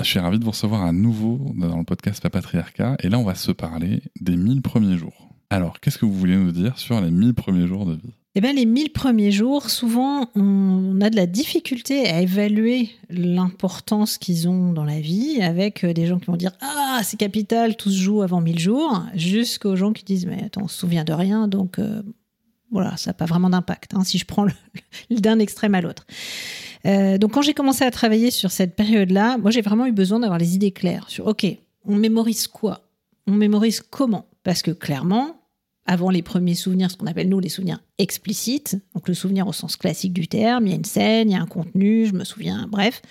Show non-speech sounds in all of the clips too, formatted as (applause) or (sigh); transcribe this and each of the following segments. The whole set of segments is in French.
Je suis ravi de vous recevoir à nouveau dans le podcast Papatriarcat. Et là, on va se parler des 1000 premiers jours. Alors, qu'est-ce que vous voulez nous dire sur les 1000 premiers jours de vie? Eh bien, les 1000 premiers jours, souvent, on a de la difficulté à évaluer l'importance qu'ils ont dans la vie avec euh, des gens qui vont dire Ah, c'est capital, tout se joue avant 1000 jours, jusqu'aux gens qui disent Mais attends, on se souvient de rien, donc euh, voilà, ça n'a pas vraiment d'impact, hein, si je prends (laughs) d'un extrême à l'autre. Euh, donc quand j'ai commencé à travailler sur cette période-là, moi j'ai vraiment eu besoin d'avoir les idées claires sur, OK, on mémorise quoi? On mémorise comment? Parce que clairement, avant les premiers souvenirs, ce qu'on appelle nous les souvenirs explicites, donc le souvenir au sens classique du terme, il y a une scène, il y a un contenu, je me souviens, bref,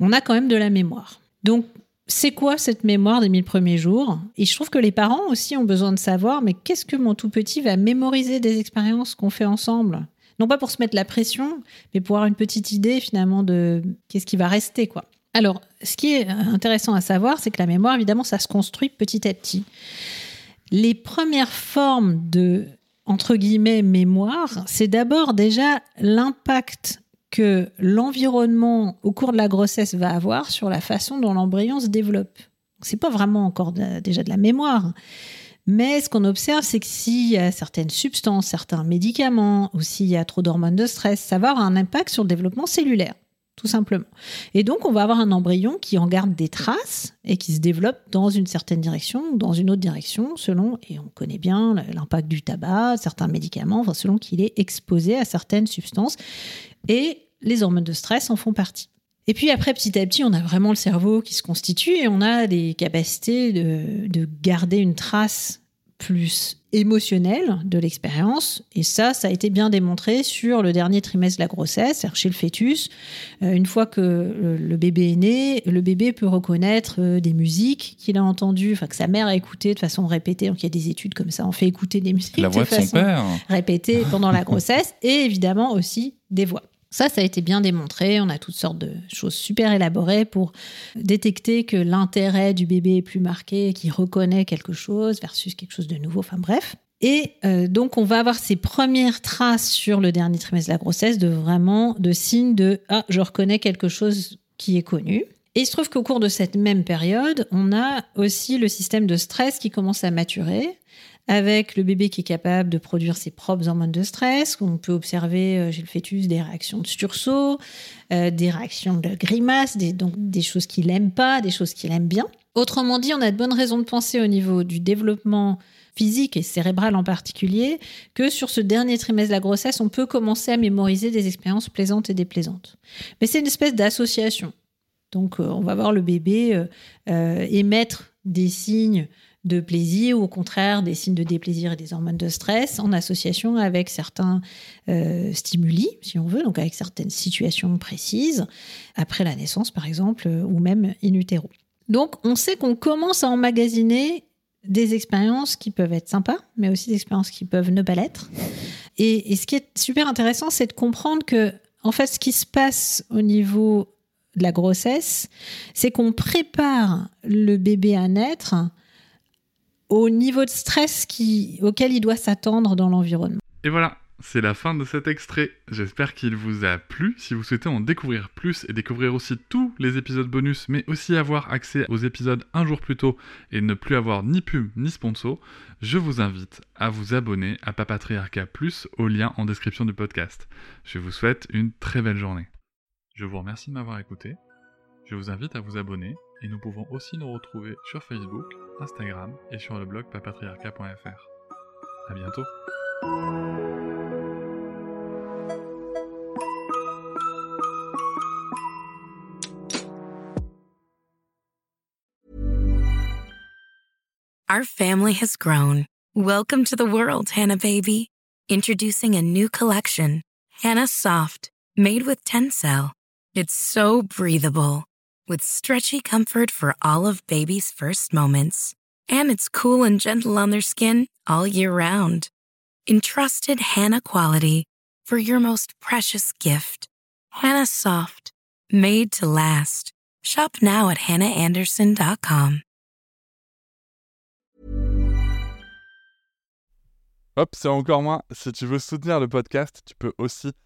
on a quand même de la mémoire. Donc c'est quoi cette mémoire des mille premiers jours? Et je trouve que les parents aussi ont besoin de savoir, mais qu'est-ce que mon tout petit va mémoriser des expériences qu'on fait ensemble? Non pas pour se mettre la pression, mais pour avoir une petite idée finalement de qu'est-ce qui va rester, quoi. Alors, ce qui est intéressant à savoir, c'est que la mémoire, évidemment, ça se construit petit à petit. Les premières formes de, entre guillemets, mémoire, c'est d'abord déjà l'impact que l'environnement au cours de la grossesse va avoir sur la façon dont l'embryon se développe. C'est pas vraiment encore déjà de la mémoire, mais ce qu'on observe, c'est que s'il y a certaines substances, certains médicaments, ou s'il y a trop d'hormones de stress, ça va avoir un impact sur le développement cellulaire, tout simplement. Et donc, on va avoir un embryon qui en garde des traces et qui se développe dans une certaine direction ou dans une autre direction, selon, et on connaît bien l'impact du tabac, certains médicaments, enfin, selon qu'il est exposé à certaines substances. Et les hormones de stress en font partie. Et puis après, petit à petit, on a vraiment le cerveau qui se constitue et on a des capacités de, garder une trace plus émotionnelle de l'expérience. Et ça, ça a été bien démontré sur le dernier trimestre de la grossesse, chez le fœtus. Euh, une fois que le, bébé est né, le bébé peut reconnaître euh, des musiques qu'il a entendues, enfin que sa mère a écoutées de façon répétée. Donc il y a des études comme ça, on fait écouter des musiques la voix de, façon son père. répétée pendant la grossesse et évidemment aussi des voix. Ça, ça a été bien démontré. On a toutes sortes de choses super élaborées pour détecter que l'intérêt du bébé est plus marqué, qu'il reconnaît quelque chose versus quelque chose de nouveau. Enfin bref. Et euh, donc, on va avoir ces premières traces sur le dernier trimestre de la grossesse de vraiment de signes de ah, je reconnais quelque chose qui est connu. Et il se trouve qu'au cours de cette même période, on a aussi le système de stress qui commence à maturer avec le bébé qui est capable de produire ses propres hormones de stress. On peut observer euh, chez le fœtus des réactions de sursaut, euh, des réactions de grimace, des, donc des choses qu'il n'aime pas, des choses qu'il aime bien. Autrement dit, on a de bonnes raisons de penser au niveau du développement physique et cérébral en particulier, que sur ce dernier trimestre de la grossesse, on peut commencer à mémoriser des expériences plaisantes et déplaisantes. Mais c'est une espèce d'association. Donc, euh, on va voir le bébé émettre des signes de plaisir ou au contraire des signes de déplaisir et des hormones de stress en association avec certains euh, stimuli, si on veut, donc avec certaines situations précises, après la naissance par exemple, euh, ou même in utero. Donc on sait qu'on commence à emmagasiner des expériences qui peuvent être sympas, mais aussi des expériences qui peuvent ne pas l'être. Et, et ce qui est super intéressant, c'est de comprendre que En fait, ce qui se passe au niveau de la grossesse, c'est qu'on prépare le bébé à naître au niveau de stress auquel il doit s'attendre dans l'environnement. Et voilà, c'est la fin de cet extrait. J'espère qu'il vous a plu. Si vous souhaitez en découvrir plus et découvrir aussi tous les épisodes bonus, mais aussi avoir accès aux épisodes un jour plus tôt et ne plus avoir ni pub ni sponsor, je vous invite à vous abonner à Papatriarca Plus au lien en description du podcast. Je vous souhaite une très belle journée. Je vous remercie de m'avoir écouté. Je vous invite à vous abonner et nous pouvons aussi nous retrouver sur Facebook, Instagram et sur le blog papatriarca.fr. À bientôt. Our family has grown. Welcome to the world, Hannah baby. Introducing a new collection, Hannah Soft, made with Tencel. It's so breathable, with stretchy comfort for all of baby's first moments. And it's cool and gentle on their skin all year round. Entrusted Hannah quality for your most precious gift. Hannah Soft, made to last. Shop now at hannahanderson.com. Hop, c'est encore moins. Si tu veux soutenir le podcast, tu peux aussi